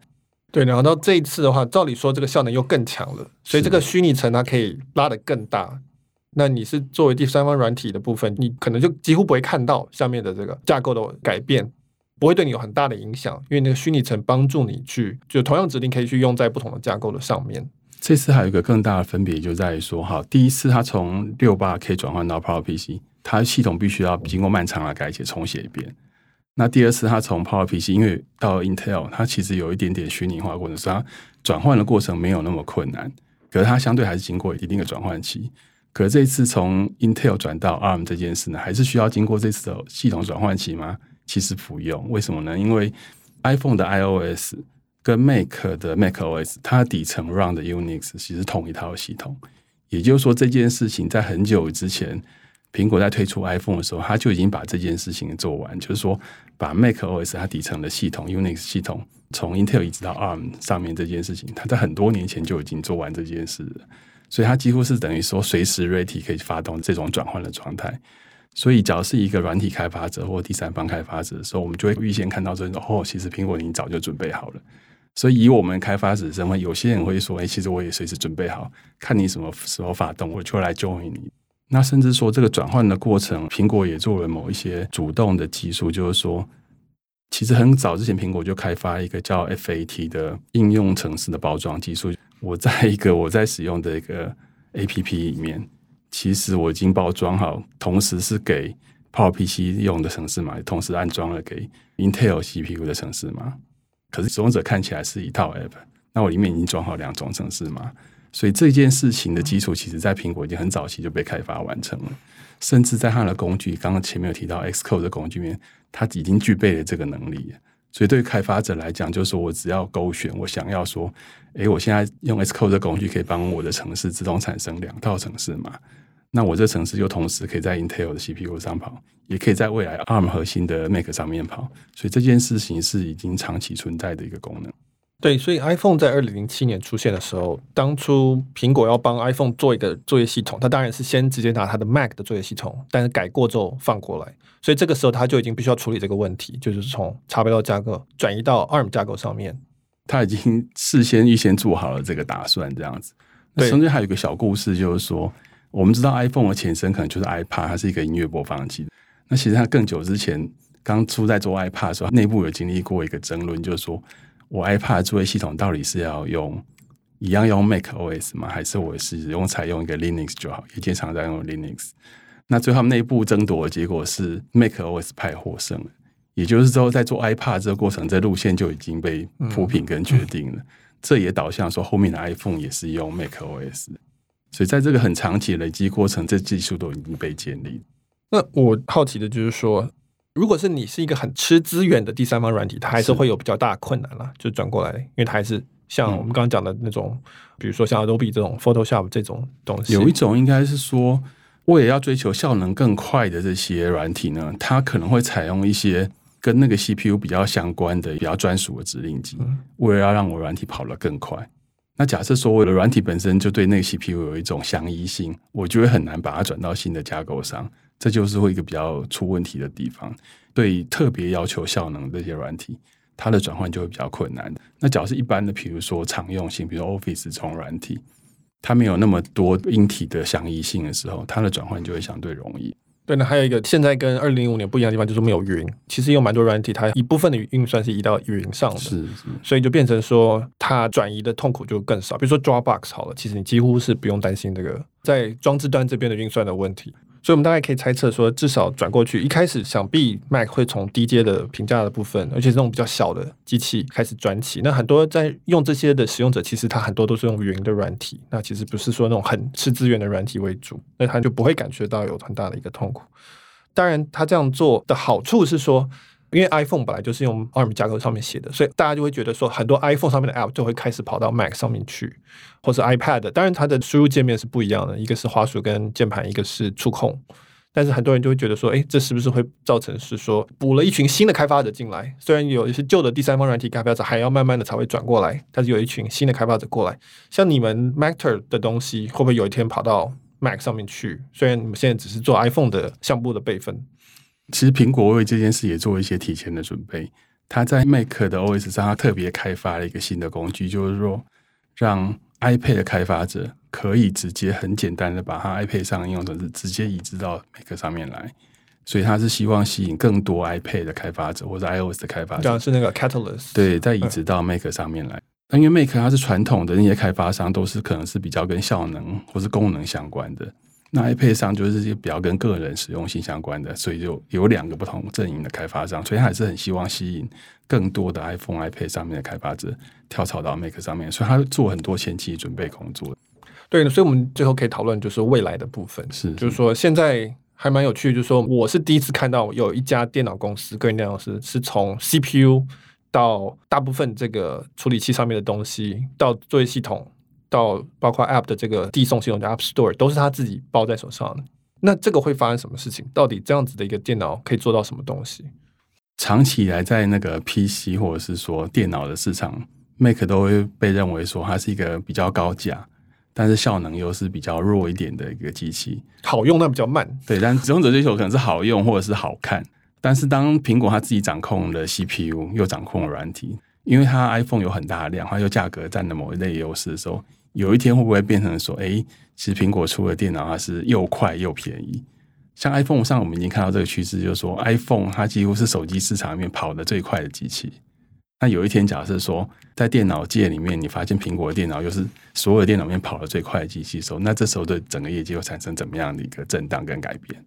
[SPEAKER 1] 对，然后到这一次的话，照理说这个效能又更强了，所以这个虚拟层它可以拉得更大。那你是作为第三方软体的部分，你可能就几乎不会看到下面的这个架构的改变，不会对你有很大的影响，因为那个虚拟层帮助你去，就同样指令可以去用在不同的架构的上面。
[SPEAKER 2] 这次还有一个更大的分别就在于说，哈，第一次它从六八 K 转换到 PowerPC，它系统必须要经过漫长的改写重写一遍。那第二次它从 PowerPC，因为到 Intel，它其实有一点点虚拟化过程，所以它转换的过程没有那么困难，可是它相对还是经过一定的转换期。可是这一次从 Intel 转到 ARM 这件事呢，还是需要经过这次的系统转换期吗？其实不用，为什么呢？因为 iPhone 的 iOS 跟 Mac 的 macOS，它底层 run 的 Unix 其实同一套系统。也就是说，这件事情在很久之前，苹果在推出 iPhone 的时候，它就已经把这件事情做完，就是说把 macOS 它底层的系统 Unix 系统从 Intel 移植到 ARM 上面这件事情，它在很多年前就已经做完这件事了。所以它几乎是等于说随时 ready 可以发动这种转换的状态。所以，只要是一个软体开发者或第三方开发者的时候，我们就会预先看到这种哦，其实苹果已经早就准备好了。所以，以我们开发者身份，有些人会说：“哎，其实我也随时准备好，看你什么时候发动，我就来 join 你。”那甚至说，这个转换的过程，苹果也做了某一些主动的技术，就是说，其实很早之前，苹果就开发一个叫 FAT 的应用程式的包装技术。我在一个 我在使用的一个 APP 里面，其实我已经包装好，同时是给 PowerPC 用的程式码，同时安装了给 Intel CPU 的程式码。可是使用者看起来是一套 App，那我里面已经装好两种程式码，所以这件事情的基础，其实在苹果已经很早期就被开发完成了，甚至在它的工具，刚刚前面有提到 Xcode 的工具里面，它已经具备了这个能力。所以对于开发者来讲，就是说我只要勾选，我想要说，诶，我现在用 Xcode 的工具可以帮我的城市自动产生两套城市嘛？那我这城市就同时可以在 Intel 的 CPU 上跑，也可以在未来 ARM 核心的 Mac 上面跑。所以这件事情是已经长期存在的一个功能。
[SPEAKER 1] 对，所以 iPhone 在二零零七年出现的时候，当初苹果要帮 iPhone 做一个作业系统，它当然是先直接拿它的 Mac 的作业系统，但是改过之后放过来，所以这个时候它就已经必须要处理这个问题，就是从 XPath 架构转移到 ARM 架构上面。
[SPEAKER 2] 它已经事先预先做好了这个打算，这样子。那中间还有一个小故事，就是说，我们知道 iPhone 的前身可能就是 iPad，它是一个音乐播放器。那其实它更久之前刚出在做 iPad 的时候，内部有经历过一个争论，就是说。我 iPad 作业系统到底是要用一样用 Mac OS 吗？还是我是用采用一个 Linux 就好？也经常在用 Linux。那最后内部争夺的结果是 Mac OS 派获胜了。也就是说，在做 iPad 这个过程，这路线就已经被铺平跟决定了。嗯嗯、这也导向说，后面的 iPhone 也是用 Mac OS。所以在这个很长期累积过程，这技术都已经被建立。
[SPEAKER 1] 那我好奇的就是说。如果是你是一个很吃资源的第三方软体，它还是会有比较大的困难啦，就转过来，因为它还是像我们刚刚讲的那种，嗯、比如说像 Adobe 这种 Photoshop 这种东西。
[SPEAKER 2] 有一种应该是说，为了要追求效能更快的这些软体呢，它可能会采用一些跟那个 CPU 比较相关的、比较专属的指令集，嗯、为了要让我软体跑得更快。那假设说我的软体本身就对那个 CPU 有一种相依性，我就会很难把它转到新的架构上。这就是会一个比较出问题的地方，对特别要求效能的这些软体，它的转换就会比较困难。那假如是一般的，比如说常用性，比如 Office 这种软体，它没有那么多硬体的相依性的时候，它的转换就会相对容易。
[SPEAKER 1] 对，那还有一个现在跟二零零五年不一样的地方，就是没有云。其实有蛮多软体，它一部分的运算是移到云上的，
[SPEAKER 2] 是是，
[SPEAKER 1] 所以就变成说它转移的痛苦就更少。比如说 Dropbox 好了，其实你几乎是不用担心这个在装置端这边的运算的问题。所以，我们大概可以猜测说，至少转过去，一开始想必 Mac 会从低阶的平价的部分，而且是这种比较小的机器开始转起。那很多在用这些的使用者，其实他很多都是用云的软体，那其实不是说那种很 吃资源的软体为主，那他就不会感觉到有很大的一个痛苦。当然，他这样做的好处是说。因为 iPhone 本来就是用 ARM 架构上面写的，所以大家就会觉得说，很多 iPhone 上面的 App 就会开始跑到 Mac 上面去，或是 iPad。当然，它的输入界面是不一样的，一个是滑鼠跟键盘，一个是触控。但是很多人就会觉得说，哎，这是不是会造成是说补了一群新的开发者进来？虽然有一些旧的第三方软体开发者还要慢慢的才会转过来，但是有一群新的开发者过来，像你们 Matter 的东西会不会有一天跑到 Mac 上面去？虽然你们现在只是做 iPhone 的项目的备份。
[SPEAKER 2] 其实苹果为这件事也做一些提前的准备，他在 Mac 的 OS 上，他特别开发了一个新的工具，就是说让 iPad 的开发者可以直接很简单的把它 iPad 上的应用程式直接移植到 Mac 上面来。所以他是希望吸引更多 iPad 的开发者或者 iOS 的开发者，
[SPEAKER 1] 讲是那个 Catalyst，
[SPEAKER 2] 对，再移植到 Mac 上面来。那、嗯、因为 Mac 它是传统的那些开发商，都是可能是比较跟效能或是功能相关的。那 iPad 上就是比较跟个人使用性相关的，所以就有两个不同阵营的开发商。所以他还是很希望吸引更多的 iPhone、iPad 上面的开发者跳槽到 Mac 上面，所以他做很多前期准备工作。
[SPEAKER 1] 对，所以我们最后可以讨论就是未来的部分，是就是说现在。还蛮有趣，就是说，我是第一次看到有一家电脑公司，个人电脑公司是从 CPU 到大部分这个处理器上面的东西，到作业系统，到包括 App 的这个递送系统的 App Store，都是他自己包在手上的。那这个会发生什么事情？到底这样子的一个电脑可以做到什么东西？
[SPEAKER 2] 长期以来，在那个 PC 或者是说电脑的市场，Mac 都会被认为说它是一个比较高价。但是效能又是比较弱一点的一个机器，
[SPEAKER 1] 好用但比较慢。
[SPEAKER 2] 对，但使用者追求可能是好用或者是好看。但是当苹果它自己掌控了 CPU，又掌控了软体，因为它 iPhone 有很大的量，它又价格占了某一类优势的时候，有一天会不会变成说，哎，其实苹果出的电脑它是又快又便宜？像 iPhone 上，我们已经看到这个趋势，就是说 iPhone 它几乎是手机市场里面跑得最快的机器。那有一天，假设说在电脑界里面，你发现苹果的电脑又是所有电脑里面跑得最快的机器的时候，那这时候对整个业界又产生怎么样的一个震荡跟改变？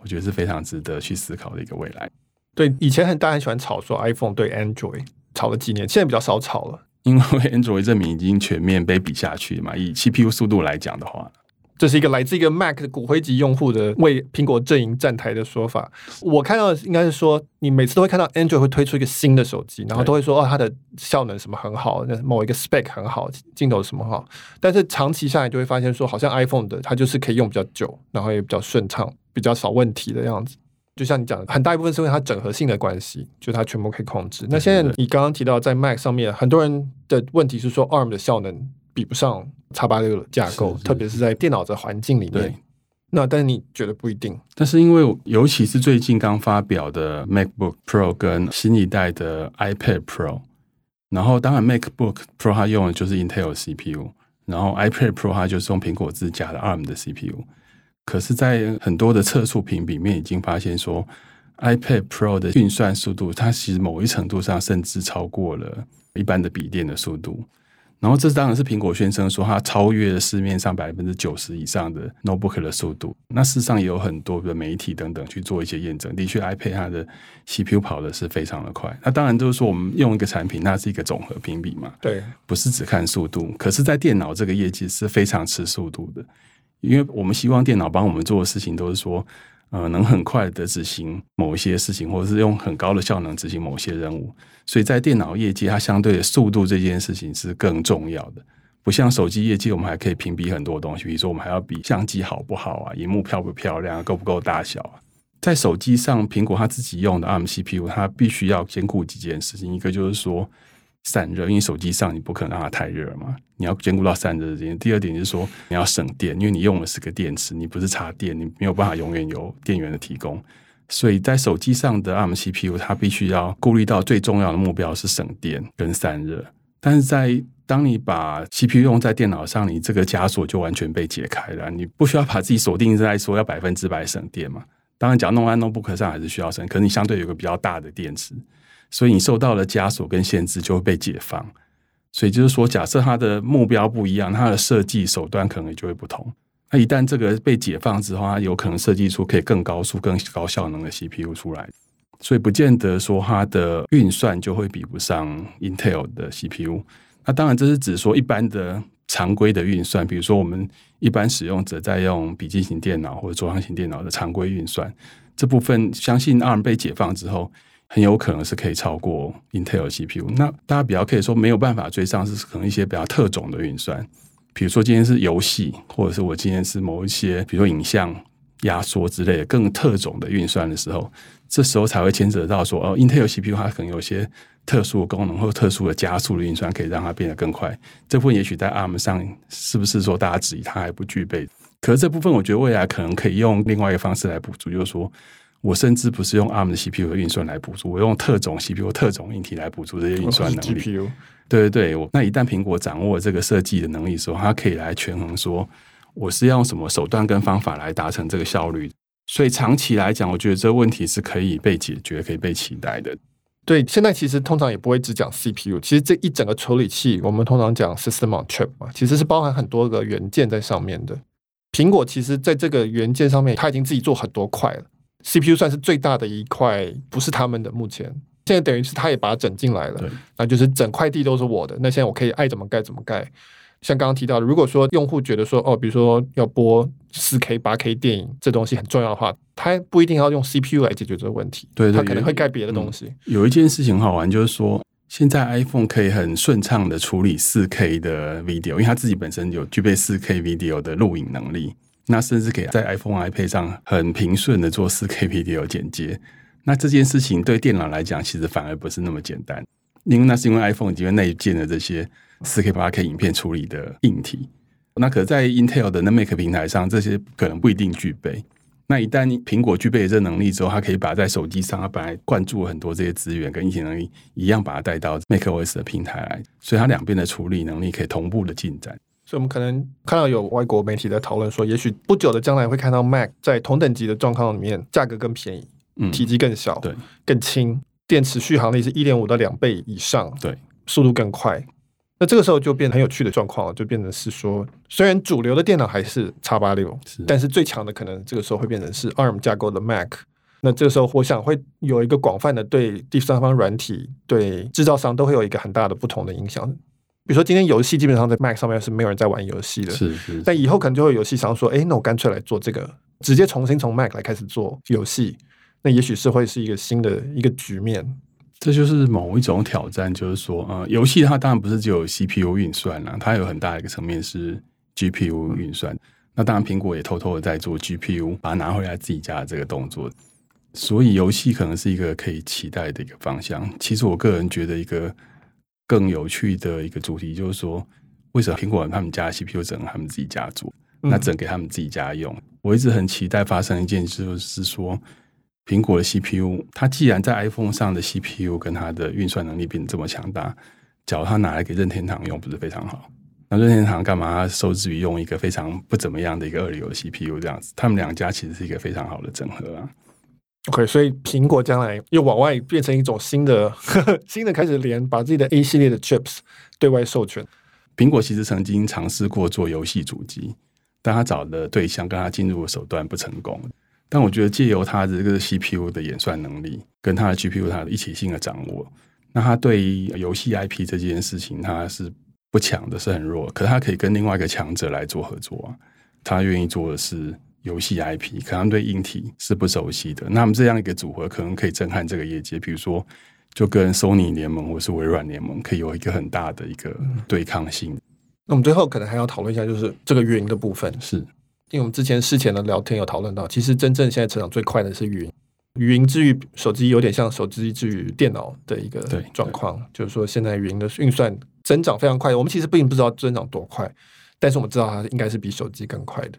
[SPEAKER 2] 我觉得是非常值得去思考的一个未来。
[SPEAKER 1] 对，以前很大家很喜欢炒说 iPhone 对 Android 炒了几年，现在比较少炒了，
[SPEAKER 2] 因为 Android 证明已经全面被比下去嘛。以 CPU 速度来讲的话。
[SPEAKER 1] 这是一个来自一个 Mac 的骨灰级用户的为苹果阵营站台的说法。我看到的应该是说，你每次都会看到 Android 会推出一个新的手机，然后都会说哦，它的效能什么很好，那某一个 spec 很好，镜头什么好。但是长期下来就会发现说，好像 iPhone 的它就是可以用比较久，然后也比较顺畅，比较少问题的样子。就像你讲的，很大一部分是因为它整合性的关系，就它全部可以控制。那现在你刚刚提到在 Mac 上面，很多人的问题是说 ARM 的效能比不上。叉八六的架构，特别是在电脑的环境里面。对，那但是你觉得不一定？
[SPEAKER 2] 但是因为尤其是最近刚发表的 MacBook Pro 跟新一代的 iPad Pro，然后当然 MacBook Pro 它用的就是 Intel CPU，然后 iPad Pro 它就是用苹果自家的 ARM 的 CPU。可是，在很多的测速评比面已经发现说，iPad Pro 的运算速度，它其实某一程度上甚至超过了一般的笔电的速度。然后这当然是苹果宣称说它超越了市面上百分之九十以上的 notebook 的速度。那事实上也有很多的媒体等等去做一些验证，的确 iPad 它的 CPU 跑的是非常的快。那当然就是说我们用一个产品，那是一个总和评比嘛，
[SPEAKER 1] 对，
[SPEAKER 2] 不是只看速度。可是，在电脑这个业界是非常吃速度的，因为我们希望电脑帮我们做的事情都是说。呃，能很快的执行某一些事情，或者是用很高的效能执行某些任务，所以在电脑业界，它相对的速度这件事情是更重要的。不像手机业界，我们还可以评比很多东西，比如说我们还要比相机好不好啊，荧幕漂不漂亮，够不够大小啊。在手机上，苹果它自己用的 ARM CPU，它必须要兼顾几件事情，一个就是说。散热，因为手机上你不可能让它太热嘛，你要兼顾到散热这点。第二点就是说，你要省电，因为你用的是个电池，你不是插电，你没有办法永远有电源的提供。所以在手机上的 ARM CPU，它必须要顾虑到最重要的目标是省电跟散热。但是在当你把 CPU 用在电脑上，你这个枷锁就完全被解开了，你不需要把自己锁定在说要百分之百省电嘛。当然，只要弄在 notebook 上还是需要省，可是你相对有个比较大的电池。所以你受到了枷锁跟限制，就会被解放。所以就是说，假设它的目标不一样，它的设计手段可能就会不同。那一旦这个被解放之后，它有可能设计出可以更高速、更高效能的 CPU 出来。所以不见得说它的运算就会比不上 Intel 的 CPU。那当然，这是指说一般的常规的运算，比如说我们一般使用者在用笔记型电脑或者桌上型电脑的常规运算这部分，相信 ARM 被解放之后。很有可能是可以超过 Intel CPU。那大家比较可以说没有办法追上，是可能一些比较特种的运算，比如说今天是游戏，或者是我今天是某一些，比如说影像压缩之类的更特种的运算的时候，这时候才会牵扯到说，哦，Intel CPU 它可能有些特殊的功能或特殊的加速的运算，可以让它变得更快。这部分也许在 ARM 上是不是说大家质疑它还不具备？可是这部分我觉得未来可能可以用另外一个方式来补足，就是说。我甚至不是用 ARM 的 CPU 的运算来补助，我用特种 CPU、特种硬体来补助这些运算能力。
[SPEAKER 1] GPU，
[SPEAKER 2] 对对对，那一旦苹果掌握这个设计的能力的时候，它可以来权衡说，我是要用什么手段跟方法来达成这个效率。所以长期来讲，我觉得这个问题是可以被解决、可以被期待的。
[SPEAKER 1] 对，现在其实通常也不会只讲 CPU，其实这一整个处理器，我们通常讲 System on Chip 嘛，其实是包含很多个元件在上面的。苹果其实在这个元件上面，它已经自己做很多块了，CPU 算是最大的一块，不是他们的。目前现在等于是他也把它整进来了，那就是整块地都是我的。那现在我可以爱怎么盖怎么盖。像刚刚提到的，如果说用户觉得说哦，比如说要播四 K、八 K 电影，这东西很重要的话，他不一定要用 CPU 来解决这个问题，
[SPEAKER 2] 对，对，
[SPEAKER 1] 他可能会盖别的东西。
[SPEAKER 2] 嗯，有一件事情很好玩，就是说现在 iPhone 可以很顺畅的处理四 K 的 video，因为它自己本身有具备四 K video 的录影能力，那甚至可以在 iPhone iPad 上很平顺的做四 K video 剪接。那这件事情对电脑来讲，其实反而不是那么简单，因为那是因为 iPhone 已经内建了这些。四 K 八 K 影片处理的硬体，那可在 Intel 的那 Mac 平台上，这些可能不一定具备。那一旦苹果具备这能力之后，它可以把在手机上，它本来灌注很多这些资源跟硬体能力一样，把它带到 macOS 的平台来，所以它两边的处理能力可以同步的进展。
[SPEAKER 1] 所以，我们可能看到有外国媒体在讨论说，也许不久的将来会看到 Mac 在同等级的状况里面，价格更便宜，嗯，体积更小，
[SPEAKER 2] 对，
[SPEAKER 1] 更轻，电池续航力是一点五到两倍以上，
[SPEAKER 2] 对，
[SPEAKER 1] 速度更快。那这个时候就变很有趣的状况了，就变成是说，虽然主流的电脑还是叉八六，但是最强的可能这个时候会变成是 ARM 架构的 Mac。那这个时候，我想会有一个广泛的对第三方软体、对制造商都会有一个很大的不同的影响。比如说，今天游戏基本上在 Mac 上面是没有人在玩游戏的，
[SPEAKER 2] 是是。
[SPEAKER 1] 但以后可能就会有游戏商说，哎，那我干脆来做这个，直接重新从 Mac 来开始做游戏，那也许是会是一个新的一个局面。
[SPEAKER 2] 这就是某一种挑战，就是说，呃，游戏它当然不是只有 CPU 运算啦，它有很大的一个层面是 GPU 运算。那当然，苹果也偷偷的在做 GPU，把它拿回来自己家的这个动作。所以，游戏可能是一个可以期待的一个方向。其实，我个人觉得一个更有趣的一个主题，就是说，为什么苹果他们家的 CPU 只能他们自己家做，那只能给他们自己家用？我一直很期待发生一件事，就是说。苹果的 CPU，它既然在 iPhone 上的 CPU 跟它的运算能力变得这么强大，假如它拿来给任天堂用，不是非常好？那任天堂干嘛受制于用一个非常不怎么样的一个二流的 CPU 这样子？他们两家其实是一个非常好的整合啊。
[SPEAKER 1] OK，所以苹果将来又往外变成一种新的、呵 呵新的开始连，把自己的 A 系列的 Chips 对外授权。
[SPEAKER 2] 苹果其实曾经尝试过做游戏主机，但他找的对象跟他进入的手段不成功。但我觉得借由他的这个 CPU 的演算能力，跟他的 GPU 它的一起性的掌握，那他对于游戏 IP 这件事情，他是不强的，是很弱。可是它可以跟另外一个强者来做合作啊。他愿意做的是游戏 IP，可能对硬体是不熟悉的。那么这样一个组合，可能可以震撼这个业界。比如说，就跟 Sony 联盟或是微软联盟，可以有一个很大的一个对抗性。
[SPEAKER 1] 那我们最后可能还要讨论一下，就是这个云的部分
[SPEAKER 2] 是。
[SPEAKER 1] 因为我们之前事前的聊天有讨论到，其实真正现在成长最快的是云，云之于手机有点像手机之于电脑的一个状况，就是说现在云的运算增长非常快。我们其实并不知道增长多快，但是我们知道它应该是比手机更快的。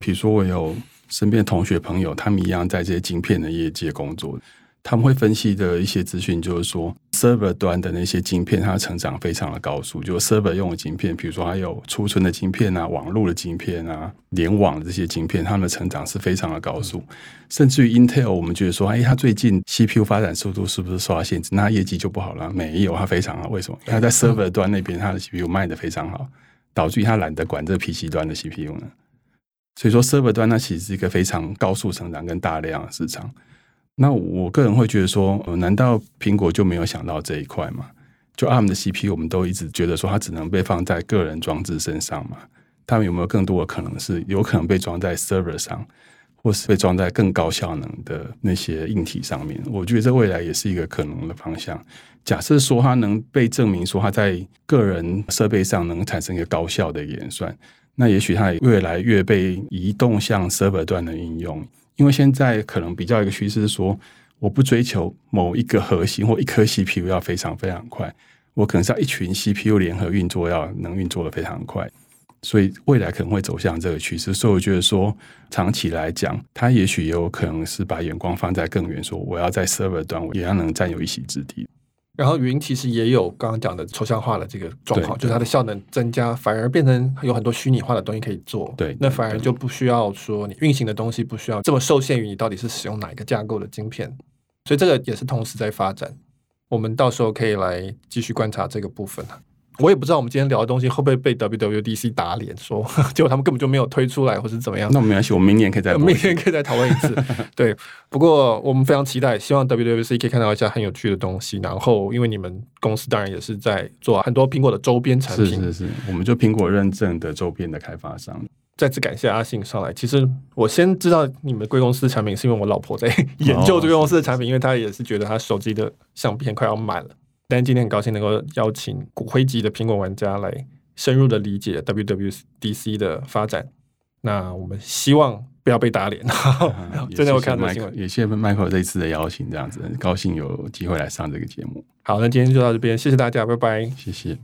[SPEAKER 2] 比如说我有身边的同学朋友，他们一样在这些晶片的业界工作。他们会分析的一些资讯，就是说，server 端的那些晶片，它的成长非常的高速。就是 server 用的晶片，比如说还有储存的晶片啊、网络的晶片啊、联网的这些晶片，它们的成长是非常的高速。甚至于 Intel，我们觉得说，哎，它最近 CPU 发展速度是不是受到限制？那业绩就不好了？没有，它非常好。为什么？它在 server 端那边，它的 CPU 卖的非常好，导致于它懒得管这 PC 端的 CPU 呢。所以说，server 端它其实是一个非常高速成长跟大量的市场。那我个人会觉得说，呃，难道苹果就没有想到这一块吗？就 ARM 的 CPU，我们都一直觉得说它只能被放在个人装置身上嘛。他们有没有更多的可能是有可能被装在 server 上，或是被装在更高效能的那些硬体上面？我觉得这未来也是一个可能的方向。假设说它能被证明说它在个人设备上能产生一个高效的演算，那也许它也越来越被移动向 server 端的应用。因为现在可能比较一个趋势是说，我不追求某一个核心或一颗 CPU 要非常非常快，我可能是要一群 CPU 联合运作，要能运作的非常快。所以未来可能会走向这个趋势。所以我觉得说，长期来讲，它也许也有可能是把眼光放在更远，说我要在 server 端，我也要能占有一席之地。
[SPEAKER 1] 然后云其实也有刚刚讲的抽象化的这个状况，就是它的效能增加，反而变成有很多虚拟化的东西可以做。
[SPEAKER 2] 对，
[SPEAKER 1] 那反而就不需要说你运行的东西不需要这么受限于你到底是使用哪一个架构的晶片，所以这个也是同时在发展。我们到时候可以来继续观察这个部分。我也不知道我们今天聊的东西会不会被 WWDC 打脸，说 结果他们根本就没有推出来，或是怎么样？
[SPEAKER 2] 那没关系，我们明年可以再
[SPEAKER 1] 明年可以再讨论一次。对，不过我们非常期待，希望 WWDC 可以看到一下很有趣的东西。然后，因为你们公司当然也是在做很多苹果的周边产品，
[SPEAKER 2] 是是是，我们就苹果认证的周边的开发商。
[SPEAKER 1] 再次感谢阿信上来。其实我先知道你们贵公司的产品，是因为我老婆在 研究这个公司的产品，因为她也是觉得她手机的相片快要满了。但今天很高兴能够邀请骨灰级的苹果玩家来深入的理解 WWDC 的发展。那我们希望不要被打脸。真的，我看到新闻，
[SPEAKER 2] 也谢谢 Michael 这一次的邀请，这样子很高兴有机会来上这个节目。
[SPEAKER 1] 好，那今天就到这边，谢谢大家，拜拜，
[SPEAKER 2] 谢谢。